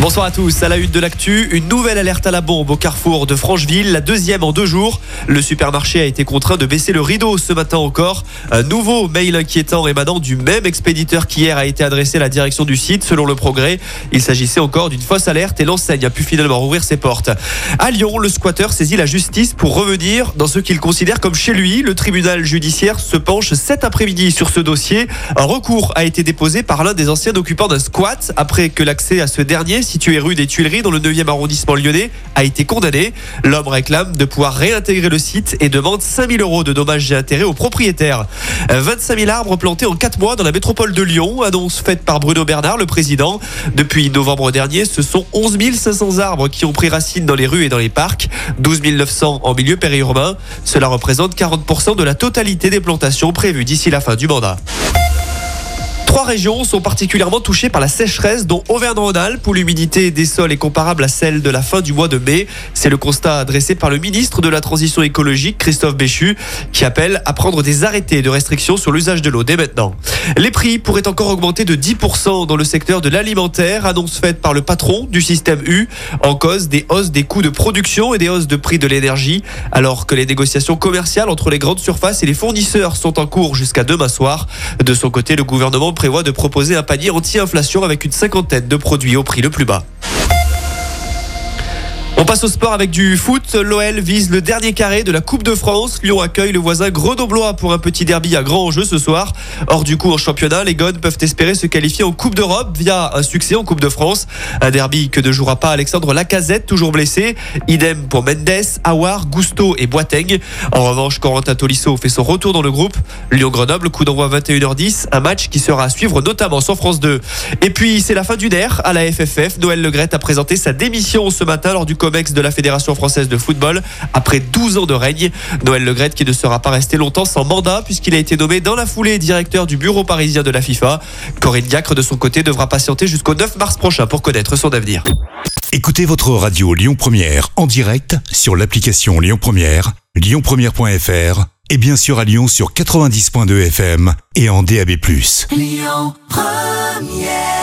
Bonsoir à tous. À la une de l'actu, une nouvelle alerte à la bombe au carrefour de Francheville, la deuxième en deux jours. Le supermarché a été contraint de baisser le rideau ce matin encore. Un nouveau mail inquiétant émanant du même expéditeur qu'hier a été adressé à la direction du site. Selon le progrès, il s'agissait encore d'une fausse alerte et l'enseigne a pu finalement rouvrir ses portes. À Lyon, le squatteur saisit la justice pour revenir dans ce qu'il considère comme chez lui. Le tribunal judiciaire se penche cet après-midi sur ce dossier. Un recours a été déposé par l'un des anciens occupants d'un squat après que l'accès à ce dernier situé rue des Tuileries dans le 9e arrondissement lyonnais, a été condamné. L'homme réclame de pouvoir réintégrer le site et demande 5000 euros de dommages et intérêts aux propriétaires. 25 000 arbres plantés en 4 mois dans la métropole de Lyon, annonce faite par Bruno Bernard, le président. Depuis novembre dernier, ce sont 11 500 arbres qui ont pris racine dans les rues et dans les parcs, 12 900 en milieu périurbain. Cela représente 40% de la totalité des plantations prévues d'ici la fin du mandat. Trois régions sont particulièrement touchées par la sécheresse, dont Auvergne-Rhône-Alpes, où l'humidité des sols est comparable à celle de la fin du mois de mai. C'est le constat adressé par le ministre de la Transition écologique, Christophe Béchu, qui appelle à prendre des arrêtés de restriction sur l'usage de l'eau dès maintenant. Les prix pourraient encore augmenter de 10% dans le secteur de l'alimentaire, annonce faite par le patron du système U, en cause des hausses des coûts de production et des hausses de prix de l'énergie, alors que les négociations commerciales entre les grandes surfaces et les fournisseurs sont en cours jusqu'à demain soir. De son côté, le gouvernement prévoit de proposer un panier anti-inflation avec une cinquantaine de produits au prix le plus bas. On passe au sport avec du foot. L'OL vise le dernier carré de la Coupe de France. Lyon accueille le voisin Grenoblois pour un petit derby à grand enjeu ce soir. Hors du coup en championnat, les Gones peuvent espérer se qualifier en Coupe d'Europe via un succès en Coupe de France. Un derby que ne jouera pas Alexandre Lacazette, toujours blessé. Idem pour Mendes, Awar, Gusto et Boiteng. En revanche, Corentin Tolisso fait son retour dans le groupe. Lyon-Grenoble, coup d'envoi 21h10. Un match qui sera à suivre notamment sur France 2. Et puis, c'est la fin du DER à la FFF. Noël Legrette a présenté sa démission ce matin lors du COMEX de la Fédération française de football après 12 ans de règne. Noël Legrette qui ne sera pas resté longtemps sans mandat puisqu'il a été nommé dans la foulée directeur du bureau parisien de la FIFA. Corinne Diacre de son côté devra patienter jusqu'au 9 mars prochain pour connaître son avenir. Écoutez votre radio Lyon Première en direct sur l'application Lyon Première, lyonpremière.fr et bien sûr à Lyon sur 90.2 FM et en DAB+. Lyon Première